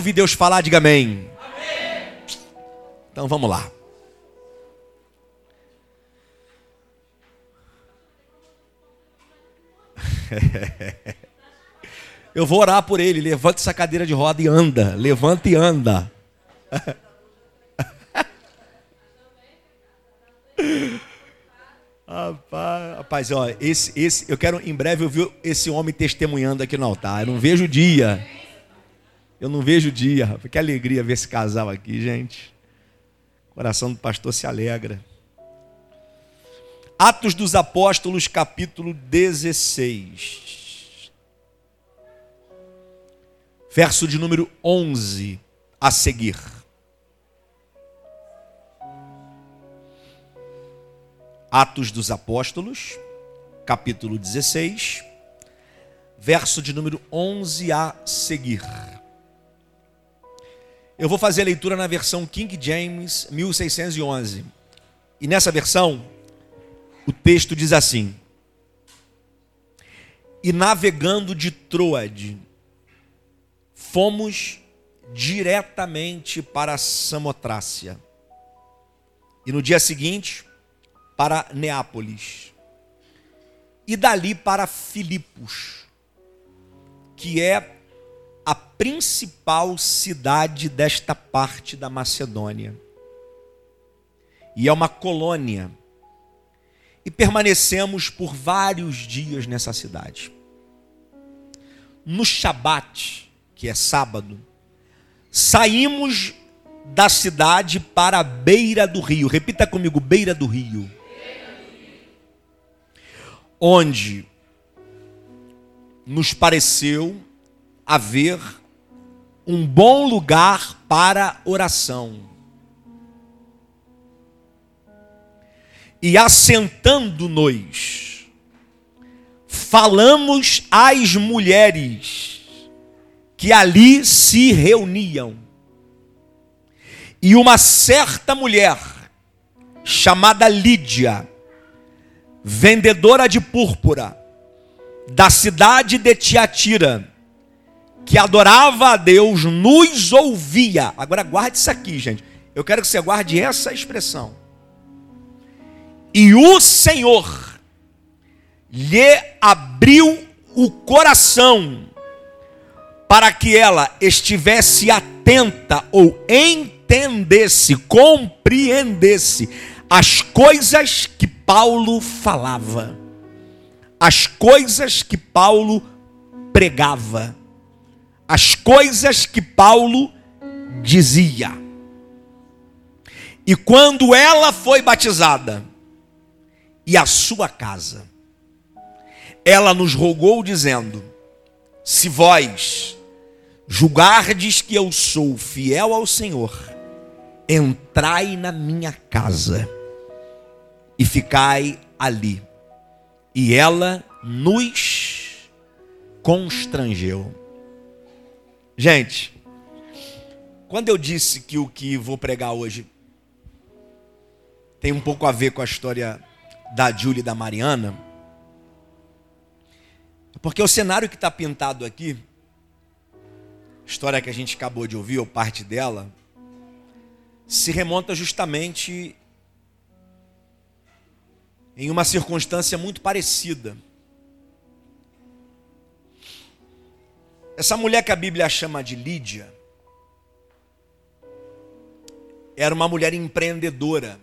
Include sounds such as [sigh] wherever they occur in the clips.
Ouvi Deus falar, diga amém. amém. Então vamos lá. [laughs] Eu vou orar por ele. Levanta essa cadeira de roda e anda. Levanta e anda. [laughs] Rapaz, rapaz, ó, esse, esse, eu quero em breve ouvir esse homem testemunhando aqui no altar. Eu não vejo o dia. Eu não vejo o dia, rapaz. Que alegria ver esse casal aqui, gente. O coração do pastor se alegra. Atos dos Apóstolos, capítulo 16. Verso de número 11 a seguir. Atos dos Apóstolos, capítulo 16, verso de número 11 a seguir. Eu vou fazer a leitura na versão King James 1611. E nessa versão, o texto diz assim: E navegando de Troade, fomos diretamente para Samotrácia. E no dia seguinte, para Neápolis. E dali para Filipos, que é a principal cidade desta parte da Macedônia. E é uma colônia. E permanecemos por vários dias nessa cidade. No Shabat, que é sábado, saímos da cidade para a beira do rio. Repita comigo: beira do rio onde nos pareceu haver um bom lugar para oração. E assentando-nos, falamos às mulheres que ali se reuniam. E uma certa mulher, chamada Lídia, vendedora de púrpura da cidade de Tiatira, que adorava a Deus, nos ouvia. Agora guarde isso aqui, gente. Eu quero que você guarde essa expressão. E o Senhor lhe abriu o coração para que ela estivesse atenta ou entendesse, compreendesse as coisas que Paulo falava, as coisas que Paulo pregava, as coisas que Paulo dizia. E quando ela foi batizada, e a sua casa, ela nos rogou, dizendo: Se vós julgardes que eu sou fiel ao Senhor, entrai na minha casa e ficai ali. E ela nos constrangeu. Gente, quando eu disse que o que vou pregar hoje tem um pouco a ver com a história da Júlia e da Mariana, porque o cenário que está pintado aqui, história que a gente acabou de ouvir, ou parte dela, se remonta justamente em uma circunstância muito parecida. Essa mulher que a Bíblia chama de Lídia era uma mulher empreendedora.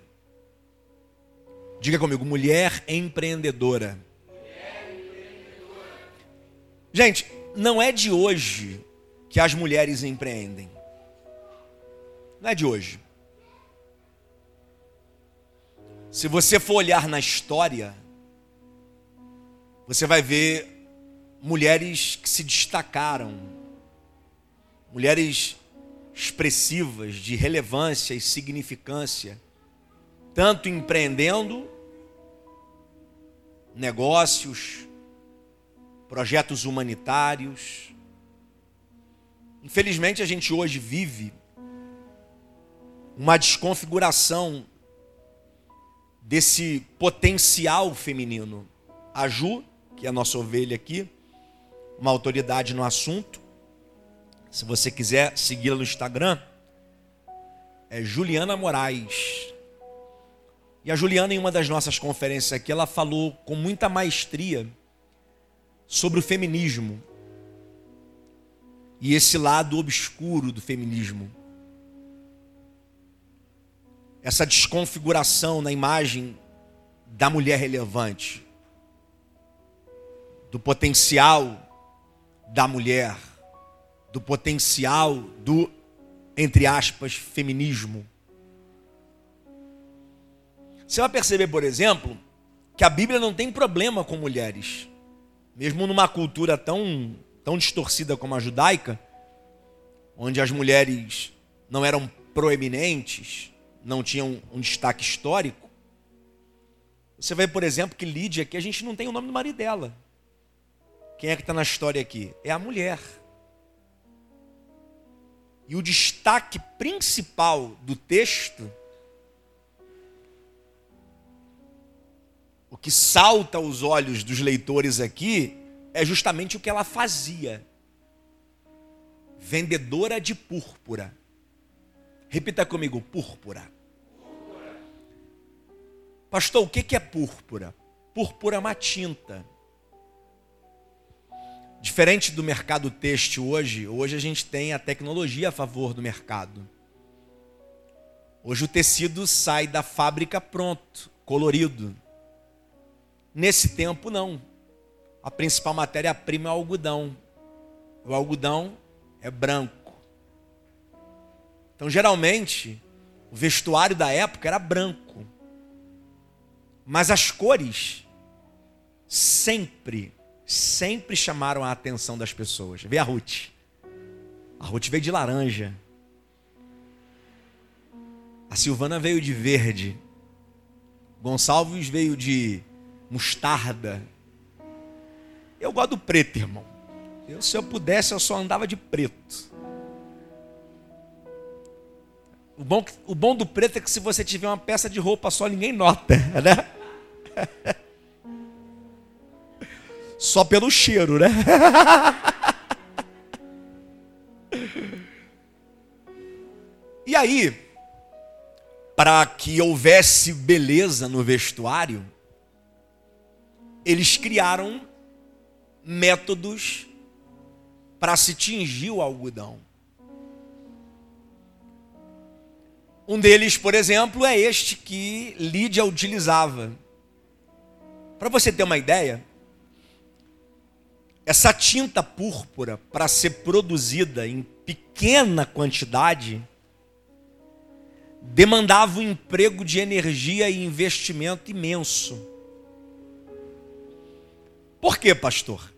Diga comigo, mulher empreendedora. Gente, não é de hoje que as mulheres empreendem. Não é de hoje. Se você for olhar na história, você vai ver mulheres que se destacaram, mulheres expressivas, de relevância e significância, tanto empreendendo negócios, projetos humanitários. Infelizmente, a gente hoje vive uma desconfiguração desse potencial feminino. A Ju, que é a nossa ovelha aqui, uma autoridade no assunto, Se você quiser segui-la no Instagram, é Juliana Moraes. E a Juliana, em uma das nossas conferências aqui, ela falou com muita maestria sobre o feminismo e esse lado obscuro do feminismo. Essa desconfiguração na imagem da mulher relevante, do potencial da mulher, do potencial do, entre aspas, feminismo. Você vai perceber, por exemplo, que a Bíblia não tem problema com mulheres. Mesmo numa cultura tão, tão distorcida como a judaica, onde as mulheres não eram proeminentes, não tinham um destaque histórico. Você vê, por exemplo, que Lídia, que a gente não tem o nome do marido dela. Quem é que está na história aqui? É a mulher. E o destaque principal do texto, o que salta aos olhos dos leitores aqui, é justamente o que ela fazia. Vendedora de púrpura. Repita comigo: púrpura. Pastor, o que é púrpura? Púrpura é uma tinta. Diferente do mercado têxtil hoje, hoje a gente tem a tecnologia a favor do mercado. Hoje o tecido sai da fábrica pronto, colorido. Nesse tempo, não. A principal matéria-prima é o algodão. O algodão é branco. Então, geralmente, o vestuário da época era branco. Mas as cores sempre sempre chamaram a atenção das pessoas. Vê a Ruth. A Ruth veio de laranja. A Silvana veio de verde. Gonçalves veio de mostarda. Eu gosto do preto, irmão. Eu, se eu pudesse, eu só andava de preto. O bom, o bom do preto é que se você tiver uma peça de roupa só, ninguém nota, [laughs] né? Só pelo cheiro, né? [laughs] e aí, para que houvesse beleza no vestuário, eles criaram métodos para se tingir o algodão. Um deles, por exemplo, é este que Lídia utilizava. Para você ter uma ideia, essa tinta púrpura, para ser produzida em pequena quantidade, demandava um emprego de energia e investimento imenso. Por quê, pastor?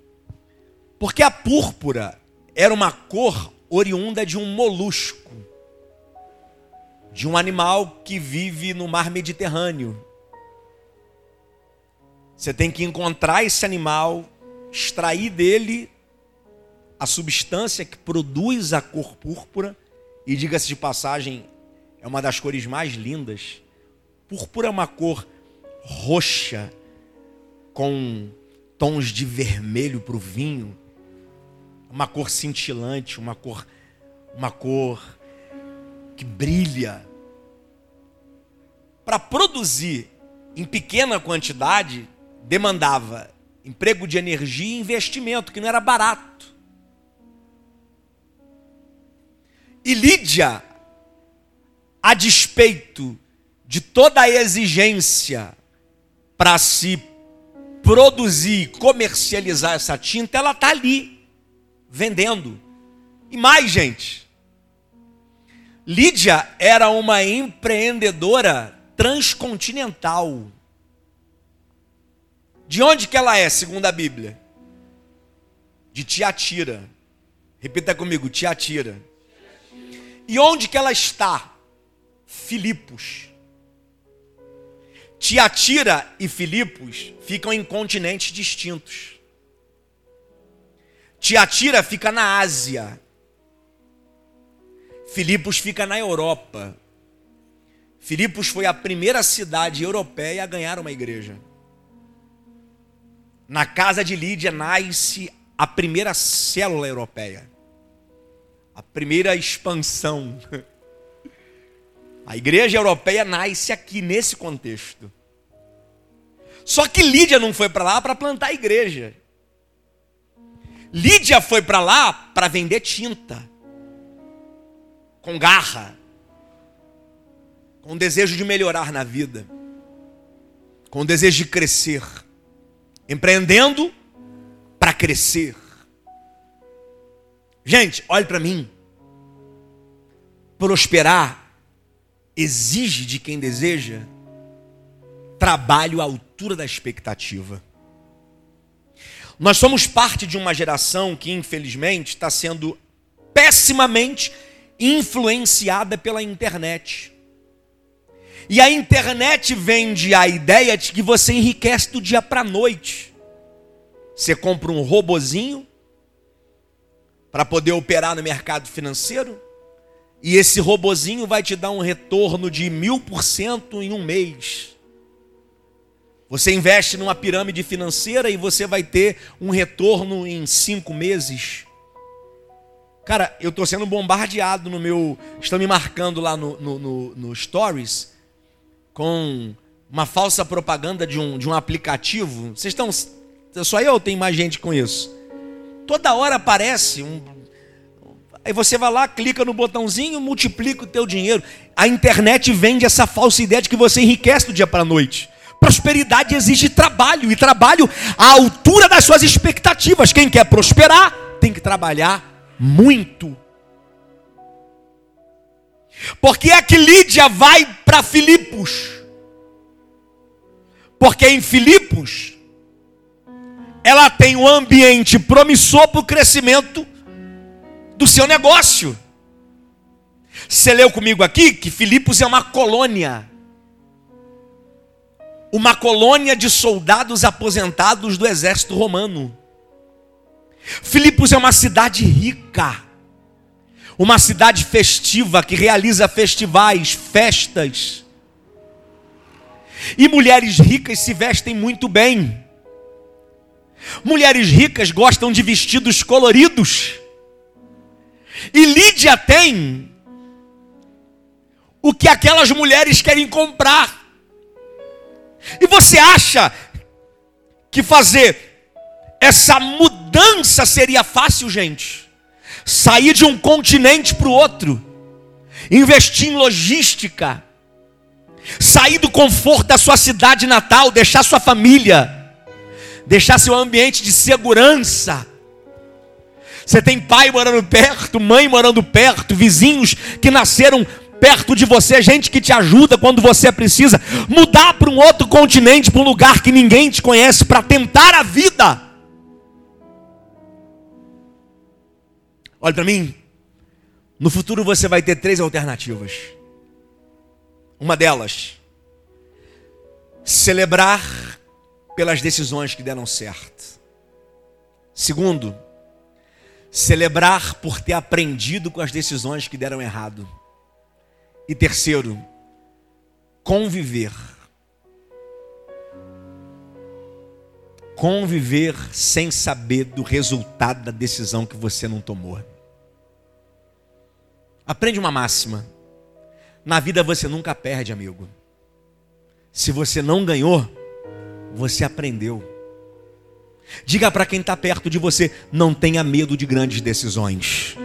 Porque a púrpura era uma cor oriunda de um molusco, de um animal que vive no mar Mediterrâneo. Você tem que encontrar esse animal extrair dele a substância que produz a cor púrpura, e diga-se de passagem, é uma das cores mais lindas. Púrpura é uma cor roxa, com tons de vermelho para o vinho, uma cor cintilante, uma cor, uma cor que brilha. Para produzir em pequena quantidade, demandava emprego de energia e investimento, que não era barato. E Lídia, a despeito de toda a exigência para se produzir, comercializar essa tinta, ela está ali, vendendo. E mais, gente, Lídia era uma empreendedora transcontinental. De onde que ela é, segundo a Bíblia? De Tiatira. Repita comigo, Tiatira. E onde que ela está? Filipos. Tiatira e Filipos ficam em continentes distintos. Tiatira fica na Ásia. Filipos fica na Europa. Filipos foi a primeira cidade europeia a ganhar uma igreja. Na casa de Lídia nasce a primeira célula europeia. a primeira expansão. [laughs] A igreja europeia nasce aqui nesse contexto. Só que Lídia não foi para lá para plantar a igreja. Lídia foi para lá para vender tinta. Com garra. Com desejo de melhorar na vida. Com desejo de crescer. Empreendendo para crescer. Gente, olhe para mim. Prosperar exige de quem deseja trabalho à altura da expectativa. Nós somos parte de uma geração que, infelizmente, está sendo pessimamente influenciada pela internet. E a internet vende a ideia de que você enriquece do dia para a noite. Você compra um robozinho para poder operar no mercado financeiro, e esse robozinho vai te dar um retorno de mil por cento em um mês. Você investe numa pirâmide financeira e você vai ter um retorno em cinco meses. Cara, eu estou sendo bombardeado no meu. Estão me marcando lá no, no, no, no Stories com uma falsa propaganda de um, de um aplicativo. Vocês estão. Só eu tem mais gente com isso? Toda hora aparece um. Aí você vai lá, clica no botãozinho, multiplica o teu dinheiro. A internet vende essa falsa ideia de que você enriquece do dia para a noite. Prosperidade exige trabalho, e trabalho à altura das suas expectativas. Quem quer prosperar tem que trabalhar muito. Porque é que Lídia vai para Filipos? Porque em Filipos ela tem um ambiente promissor para o crescimento do seu negócio. Você leu comigo aqui que Filipos é uma colônia uma colônia de soldados aposentados do exército romano. Filipos é uma cidade rica, uma cidade festiva que realiza festivais, festas. E mulheres ricas se vestem muito bem. Mulheres ricas gostam de vestidos coloridos. E Lídia tem o que aquelas mulheres querem comprar. E você acha que fazer essa mudança seria fácil, gente? Sair de um continente para o outro, investir em logística, sair do conforto da sua cidade natal, deixar sua família, deixar seu ambiente de segurança. Você tem pai morando perto, mãe morando perto, vizinhos que nasceram perto de você, gente que te ajuda quando você precisa, mudar para um outro continente, para um lugar que ninguém te conhece, para tentar a vida. Olha para mim, no futuro você vai ter três alternativas. Uma delas, celebrar pelas decisões que deram certo. Segundo, celebrar por ter aprendido com as decisões que deram errado. E terceiro, conviver. Conviver sem saber do resultado da decisão que você não tomou. Aprende uma máxima. Na vida você nunca perde, amigo. Se você não ganhou, você aprendeu. Diga para quem está perto de você: não tenha medo de grandes decisões.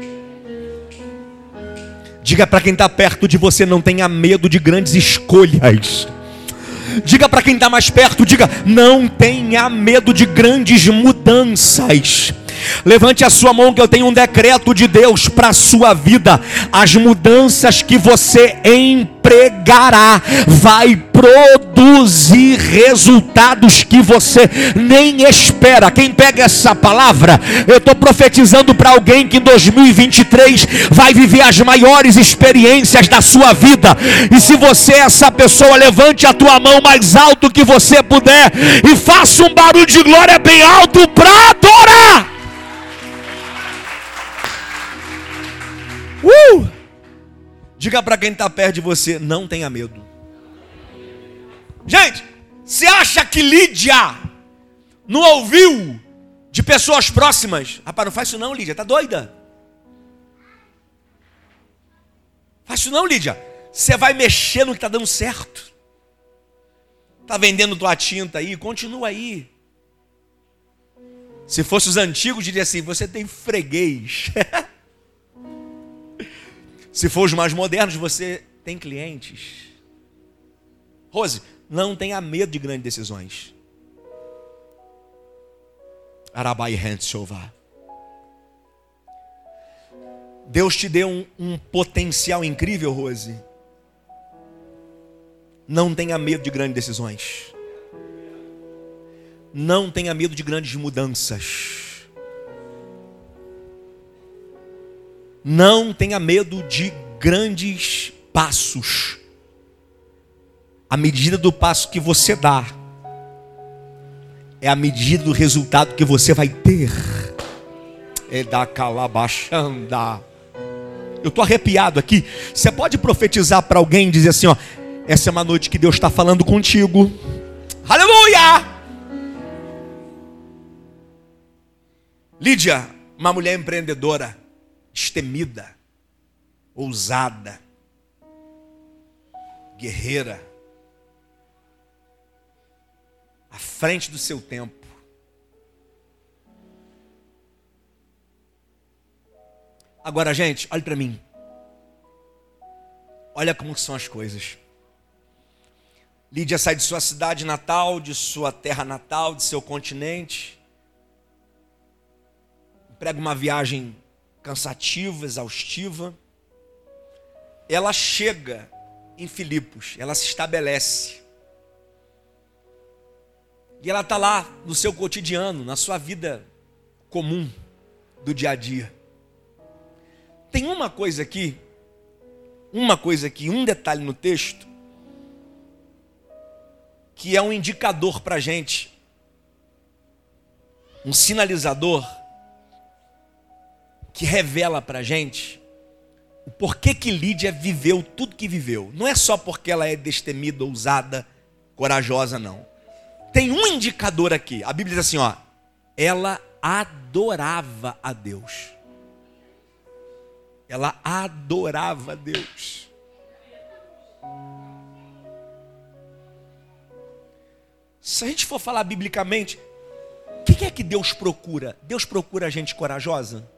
Diga para quem está perto de você: não tenha medo de grandes escolhas. Diga para quem está mais perto: diga, não tenha medo de grandes mudanças. Levante a sua mão que eu tenho um decreto de Deus para a sua vida. As mudanças que você empregará vai produzir resultados que você nem espera. Quem pega essa palavra, eu estou profetizando para alguém que em 2023 vai viver as maiores experiências da sua vida. E se você é essa pessoa, levante a tua mão mais alto que você puder e faça um barulho de glória bem alto para adorar. Uh! Diga para quem está perto de você: não tenha medo. Gente, você acha que Lídia não ouviu de pessoas próximas? Rapaz, não faz isso não, Lídia, tá doida? Faz isso não, Lídia. Você vai mexer no que está dando certo. Está vendendo tua tinta aí, continua aí. Se fosse os antigos, diria assim: você tem freguês. [laughs] Se for os mais modernos, você tem clientes. Rose, não tenha medo de grandes decisões. Arabai Hensova. Deus te deu um, um potencial incrível, Rose. Não tenha medo de grandes decisões. Não tenha medo de grandes mudanças. Não tenha medo de grandes passos. A medida do passo que você dá é a medida do resultado que você vai ter. É da calabachanda. Eu estou arrepiado aqui. Você pode profetizar para alguém e dizer assim: ó, essa é uma noite que Deus está falando contigo. Aleluia! Lídia, uma mulher empreendedora, destemida, ousada, guerreira, à frente do seu tempo. Agora, gente, olhe para mim. Olha como são as coisas. Lídia sai de sua cidade natal, de sua terra natal, de seu continente. Emprega uma viagem cansativa, exaustiva. Ela chega em Filipos, ela se estabelece. E ela está lá no seu cotidiano, na sua vida comum do dia a dia. Tem uma coisa aqui, uma coisa aqui, um detalhe no texto, que é um indicador para a gente, um sinalizador que revela para gente o porquê que Lídia viveu tudo que viveu. Não é só porque ela é destemida, ousada, corajosa, não. Tem um indicador aqui. A Bíblia diz assim, ó, ela adorava a Deus. Ela adorava a Deus. Se a gente for falar biblicamente, o que é que Deus procura? Deus procura a gente corajosa?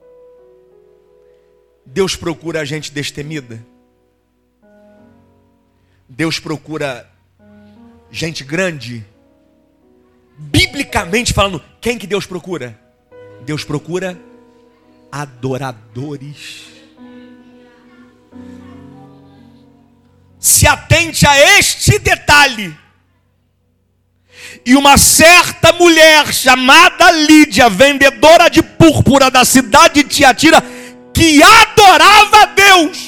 Deus procura a gente destemida? Deus procura gente grande? Biblicamente falando, quem que Deus procura? Deus procura adoradores. Se atente a este detalhe. E uma certa mulher chamada Lídia, vendedora de púrpura da cidade de Tiatira, que adorava a Deus.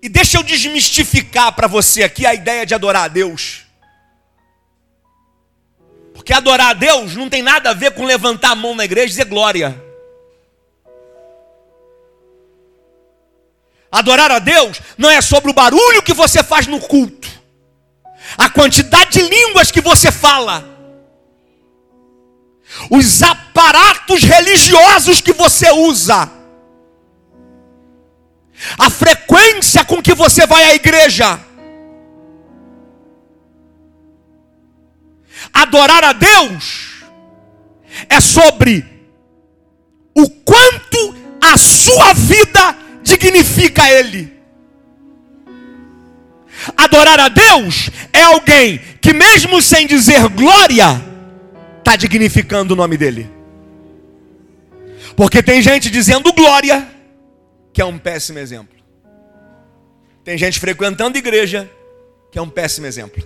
E deixa eu desmistificar para você aqui a ideia de adorar a Deus. Porque adorar a Deus não tem nada a ver com levantar a mão na igreja e dizer glória. Adorar a Deus não é sobre o barulho que você faz no culto, a quantidade de línguas que você fala, os aparatos religiosos que você usa, a frequência com que você vai à igreja. Adorar a Deus é sobre o quanto a sua vida dignifica Ele. Adorar a Deus é alguém que, mesmo sem dizer glória, está dignificando o nome dEle. Porque tem gente dizendo glória, que é um péssimo exemplo. Tem gente frequentando igreja, que é um péssimo exemplo.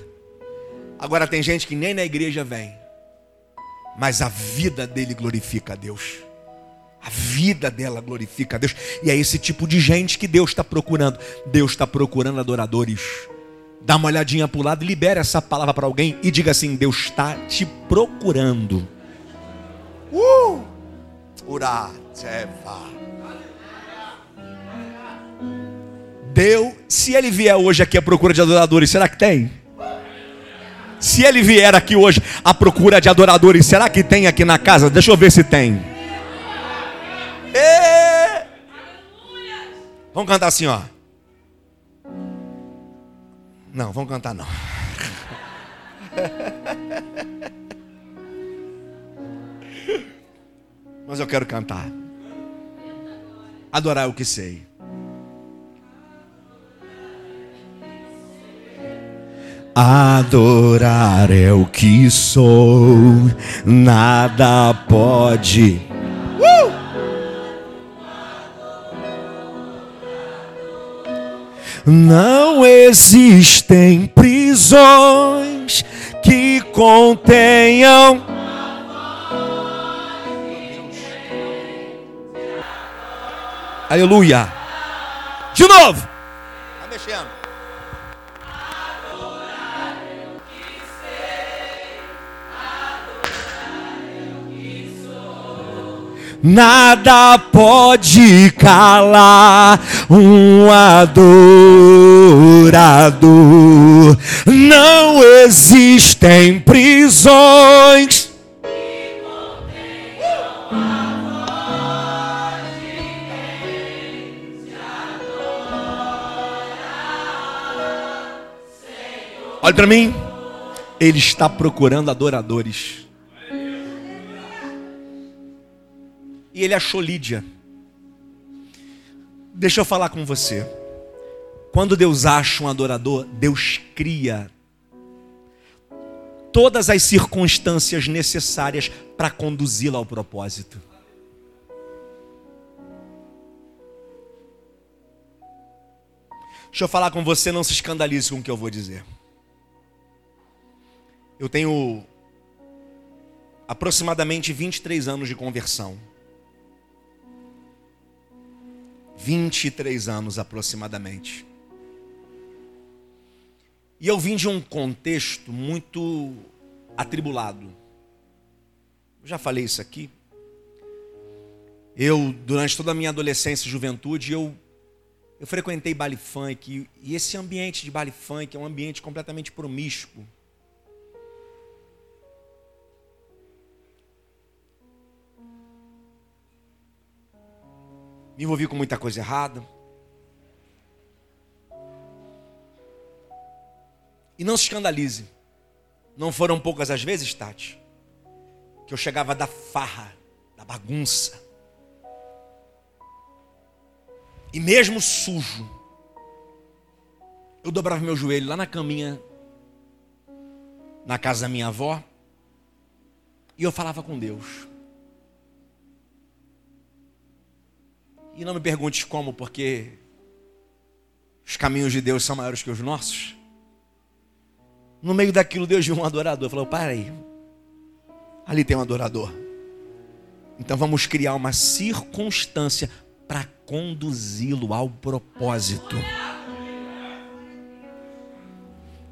Agora tem gente que nem na igreja vem, mas a vida dele glorifica a Deus. A vida dela glorifica a Deus. E é esse tipo de gente que Deus está procurando. Deus está procurando adoradores. Dá uma olhadinha para o lado, libera essa palavra para alguém e diga assim: Deus está te procurando. Uh! Deus, se ele vier hoje aqui à procura de adoradores, será que tem? Se ele vier aqui hoje à procura de adoradores, será que tem aqui na casa? Deixa eu ver se tem. Vamos cantar assim, ó. Não, vamos cantar não. Mas eu quero cantar. Adorar o que sei. Adorar é o que sou, nada pode. Não existem prisões que contenham. Aleluia. De novo. Tá mexendo. Nada pode calar um adorador. Não existem prisões. Olha para mim. Ele está procurando adoradores. E ele achou Lídia. Deixa eu falar com você. Quando Deus acha um adorador, Deus cria todas as circunstâncias necessárias para conduzi-lo ao propósito. Deixa eu falar com você, não se escandalize com o que eu vou dizer. Eu tenho aproximadamente 23 anos de conversão. 23 anos aproximadamente. E eu vim de um contexto muito atribulado. Eu já falei isso aqui. Eu, durante toda a minha adolescência e juventude, eu, eu frequentei baile funk. E esse ambiente de baile funk é um ambiente completamente promíscuo. Me envolvi com muita coisa errada. E não se escandalize. Não foram poucas as vezes, Tati, que eu chegava da farra, da bagunça. E mesmo sujo, eu dobrava meu joelho lá na caminha, na casa da minha avó, e eu falava com Deus. E não me pergunte como, porque os caminhos de Deus são maiores que os nossos. No meio daquilo, Deus viu um adorador. Falou: para aí. Ali tem um adorador. Então vamos criar uma circunstância para conduzi-lo ao propósito.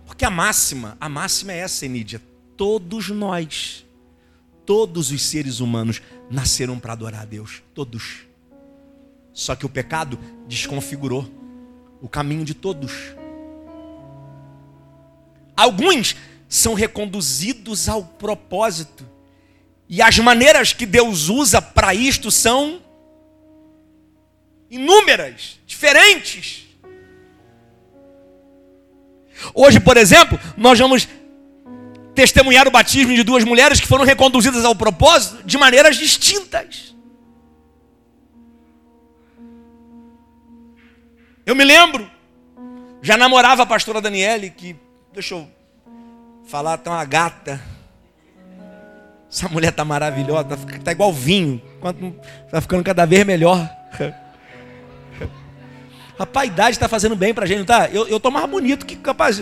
Porque a máxima, a máxima é essa, Enídia. Todos nós, todos os seres humanos nasceram para adorar a Deus. Todos. Só que o pecado desconfigurou o caminho de todos. Alguns são reconduzidos ao propósito. E as maneiras que Deus usa para isto são inúmeras, diferentes. Hoje, por exemplo, nós vamos testemunhar o batismo de duas mulheres que foram reconduzidas ao propósito de maneiras distintas. Eu me lembro, já namorava a pastora Daniele, que, deixa eu falar, tá uma gata. Essa mulher tá maravilhosa, tá, tá igual vinho, tá ficando cada vez melhor. [laughs] Rapaz, a idade está fazendo bem pra gente, tá? Eu, eu tô mais bonito que capaz.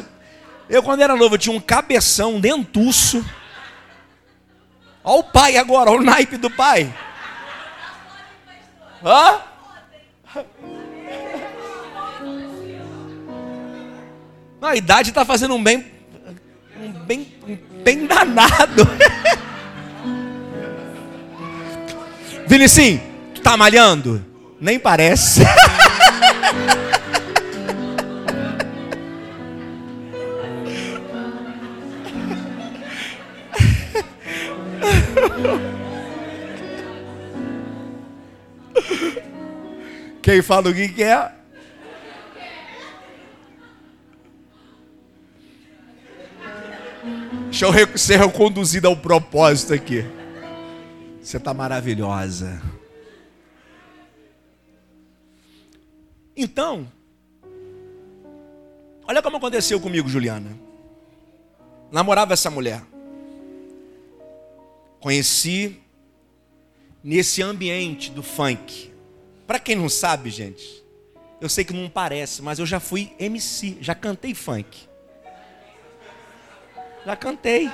Eu, quando era novo, eu tinha um cabeção, um dentuço. Olha o pai agora, olha o naipe do pai. Hã? Não, a idade está fazendo um bem, um bem, um bem danado. [laughs] Vinicinho, tu tá malhando? Nem parece. [laughs] Quem fala o que quer? Deixa eu ser reconduzida ao propósito aqui. Você está maravilhosa. Então, olha como aconteceu comigo, Juliana. Namorava essa mulher. Conheci nesse ambiente do funk. Para quem não sabe, gente, eu sei que não parece, mas eu já fui MC, já cantei funk. Já cantei.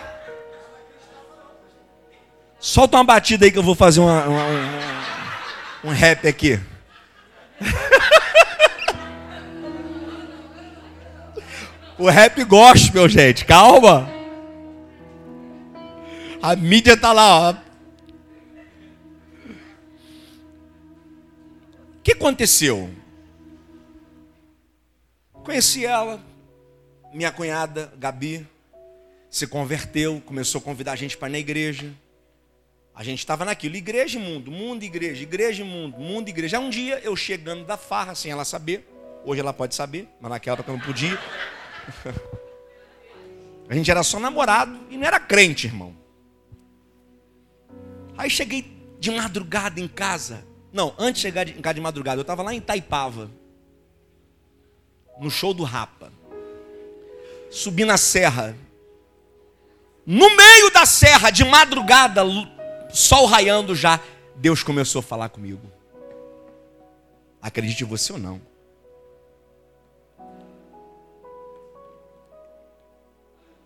Solta uma batida aí que eu vou fazer uma, uma, um, um rap aqui. [laughs] o rap gospel, gente, calma. A mídia tá lá, ó. O que aconteceu? Conheci ela, minha cunhada, Gabi se converteu, começou a convidar a gente para ir na igreja. A gente estava naquilo, igreja e mundo, mundo e igreja, igreja e mundo, mundo e igreja. Um dia eu chegando da farra sem ela saber, hoje ela pode saber, mas naquela época eu não podia. [laughs] A gente era só namorado e não era crente, irmão. Aí cheguei de madrugada em casa. Não, antes de chegar em casa de madrugada, eu estava lá em Taipava, no show do Rapa. Subi na serra, no meio da serra, de madrugada, sol raiando já, Deus começou a falar comigo. Acredite você ou não.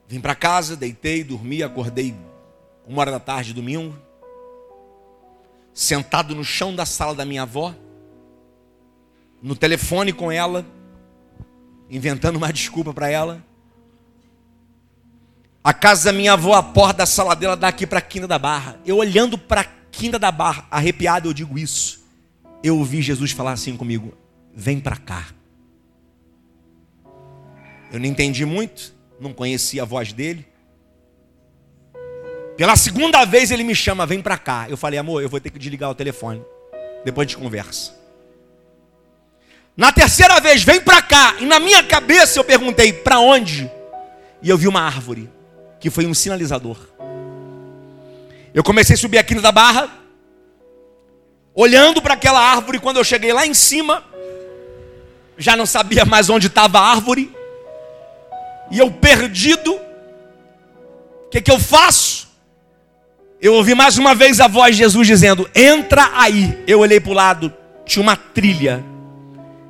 Vim para casa, deitei, dormi, acordei uma hora da tarde, domingo. Sentado no chão da sala da minha avó, no telefone com ela, inventando uma [laughs] desculpa para ela. A casa da minha avó, a porta da sala dela dá aqui para a Quinta da Barra. Eu olhando para a Quinta da Barra, arrepiado, eu digo isso. Eu ouvi Jesus falar assim comigo: vem para cá. Eu não entendi muito, não conhecia a voz dele. Pela segunda vez ele me chama, vem para cá. Eu falei, amor, eu vou ter que desligar o telefone. Depois a gente conversa. Na terceira vez, vem para cá. E na minha cabeça eu perguntei, para onde? E eu vi uma árvore que foi um sinalizador. Eu comecei a subir aqui da barra, olhando para aquela árvore, quando eu cheguei lá em cima, já não sabia mais onde estava a árvore, e eu perdido, o que, que eu faço? Eu ouvi mais uma vez a voz de Jesus dizendo: Entra aí. Eu olhei para o lado, tinha uma trilha,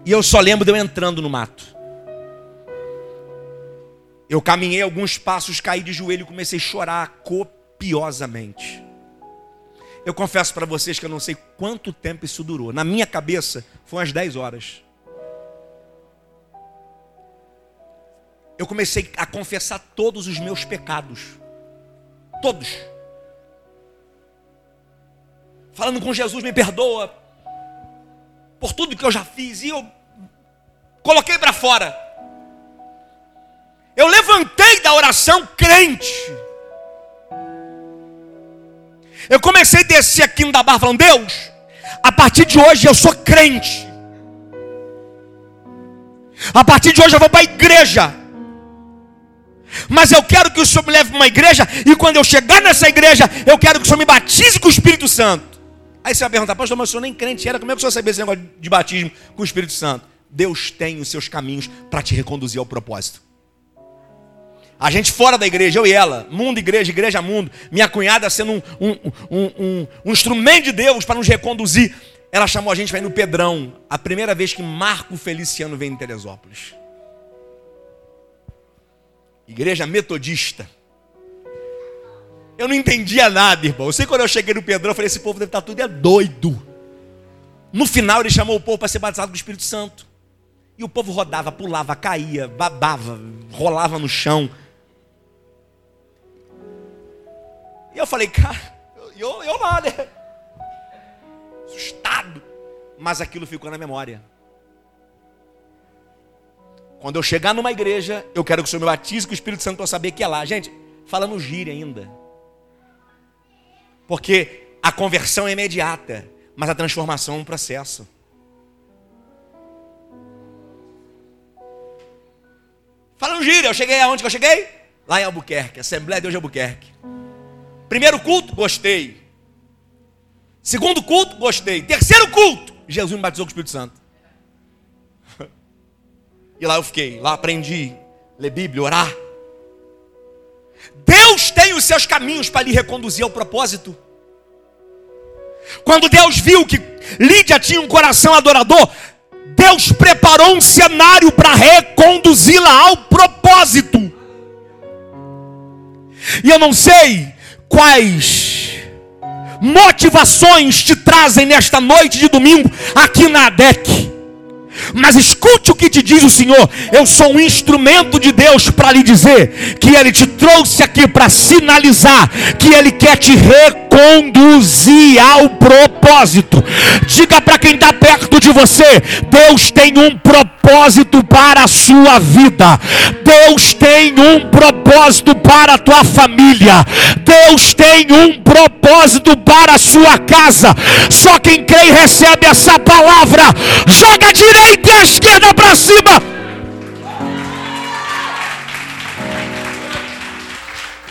e eu só lembro de eu entrando no mato. Eu caminhei alguns passos, caí de joelho e comecei a chorar copiosamente. Eu confesso para vocês que eu não sei quanto tempo isso durou. Na minha cabeça, foi umas 10 horas. Eu comecei a confessar todos os meus pecados. Todos. Falando com Jesus, me perdoa por tudo que eu já fiz. E eu coloquei para fora. Eu levantei da oração crente. Eu comecei a descer aqui no da barra falando, Deus, a partir de hoje eu sou crente. A partir de hoje eu vou para a igreja. Mas eu quero que o Senhor me leve para uma igreja, e quando eu chegar nessa igreja, eu quero que o Senhor me batize com o Espírito Santo. Aí você vai perguntar, pastor, mas o senhor nem crente era, como é que o senhor sabia esse negócio de batismo com o Espírito Santo? Deus tem os seus caminhos para te reconduzir ao propósito. A gente fora da igreja, eu e ela, mundo, igreja, igreja, mundo. Minha cunhada sendo um, um, um, um instrumento de Deus para nos reconduzir. Ela chamou a gente para ir no Pedrão, a primeira vez que Marco Feliciano vem em Teresópolis. Igreja metodista. Eu não entendia nada, irmão. Eu sei quando eu cheguei no Pedrão, eu falei: esse povo deve estar tudo é doido. No final, ele chamou o povo para ser batizado com o Espírito Santo. E o povo rodava, pulava, caía, babava, rolava no chão. E eu falei, cara, eu, eu lá, né? Assustado. Mas aquilo ficou na memória. Quando eu chegar numa igreja, eu quero que o Senhor me batize, que o Espírito Santo vai saber que é lá. Gente, fala no gire ainda. Porque a conversão é imediata, mas a transformação é um processo. Fala no gire, eu cheguei aonde que eu cheguei? Lá em Albuquerque, Assembleia de Deus Albuquerque. Primeiro culto, gostei. Segundo culto, gostei. Terceiro culto, Jesus me batizou com o Espírito Santo. [laughs] E lá eu fiquei, lá aprendi, ler Bíblia, orar. Deus tem os seus caminhos para lhe reconduzir ao propósito. Quando Deus viu que Lídia tinha um coração adorador, Deus preparou um cenário para reconduzi-la ao propósito. E eu não sei quais motivações te trazem nesta noite de domingo aqui na ADEC. Mas escute o que te diz o Senhor. Eu sou um instrumento de Deus para lhe dizer que Ele te trouxe aqui para sinalizar que Ele quer te reconduzir ao propósito. Diga para quem está perto de você: Deus tem um propósito para a sua vida. Deus tem um propósito para a tua família. Deus tem um propósito para a sua casa. Só quem crê e recebe essa palavra, joga a direita e a esquerda para cima.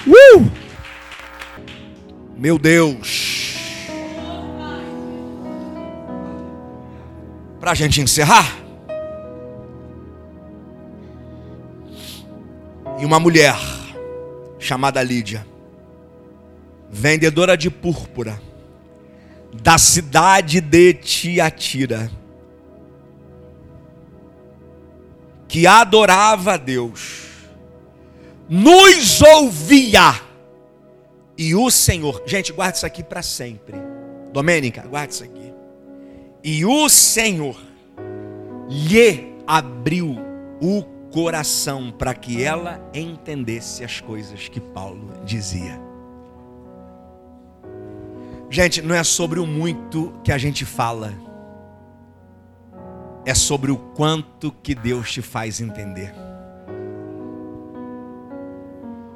Uh! Meu Deus. Para a gente encerrar. E uma mulher chamada Lídia, vendedora de púrpura, da cidade de Tiatira, que adorava a Deus, nos ouvia, e o Senhor, gente, guarda isso aqui para sempre. Domênica, guarda isso aqui. E o Senhor lhe abriu o coração para que ela entendesse as coisas que Paulo dizia. Gente, não é sobre o muito que a gente fala, é sobre o quanto que Deus te faz entender.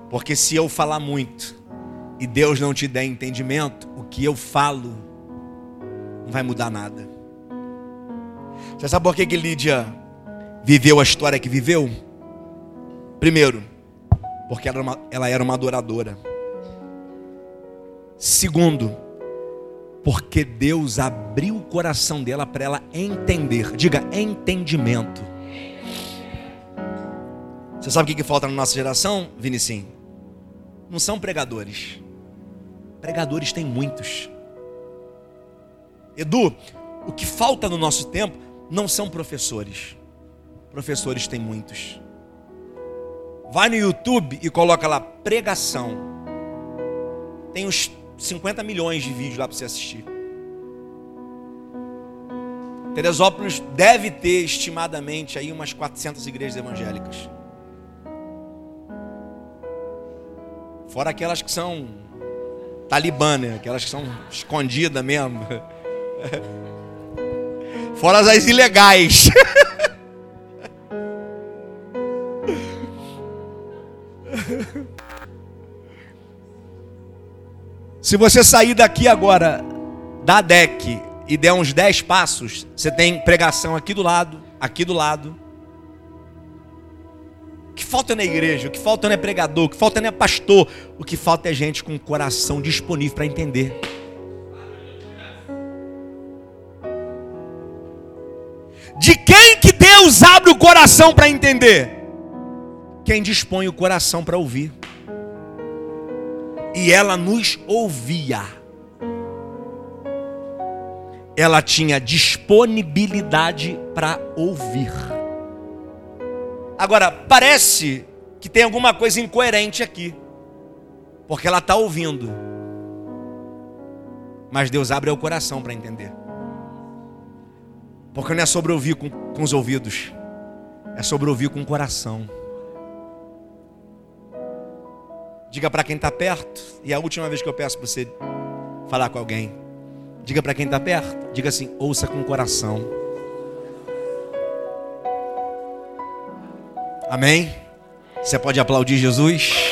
Porque se eu falar muito e Deus não te der entendimento, o que eu falo não vai mudar nada. Você sabe por que, que Lídia viveu a história que viveu? Primeiro, porque ela era uma, ela era uma adoradora. Segundo, porque Deus abriu o coração dela para ela entender. Diga, entendimento. Você sabe o que, que falta na nossa geração, Vinicim? Não são pregadores. Pregadores tem muitos. Edu, o que falta no nosso tempo não são professores. Professores tem muitos. Vai no YouTube e coloca lá pregação. Tem uns 50 milhões de vídeos lá para você assistir. Teresópolis deve ter estimadamente aí umas 400 igrejas evangélicas. Fora aquelas que são talibã, né? Aquelas que são escondidas mesmo. [laughs] Fora as ilegais. [laughs] Se você sair daqui agora da DEC e der uns 10 passos, você tem pregação aqui do lado, aqui do lado. O que falta na igreja, o que falta não é pregador, o que falta não é pastor, o que falta é gente com o coração disponível para entender. De quem que Deus abre o coração para entender? Quem dispõe o coração para ouvir. E ela nos ouvia. Ela tinha disponibilidade para ouvir. Agora, parece que tem alguma coisa incoerente aqui. Porque ela está ouvindo. Mas Deus abre o coração para entender. Porque não é sobre ouvir com, com os ouvidos, é sobre ouvir com o coração. Diga para quem está perto, e é a última vez que eu peço para você falar com alguém. Diga para quem está perto, diga assim: ouça com o coração. Amém? Você pode aplaudir Jesus?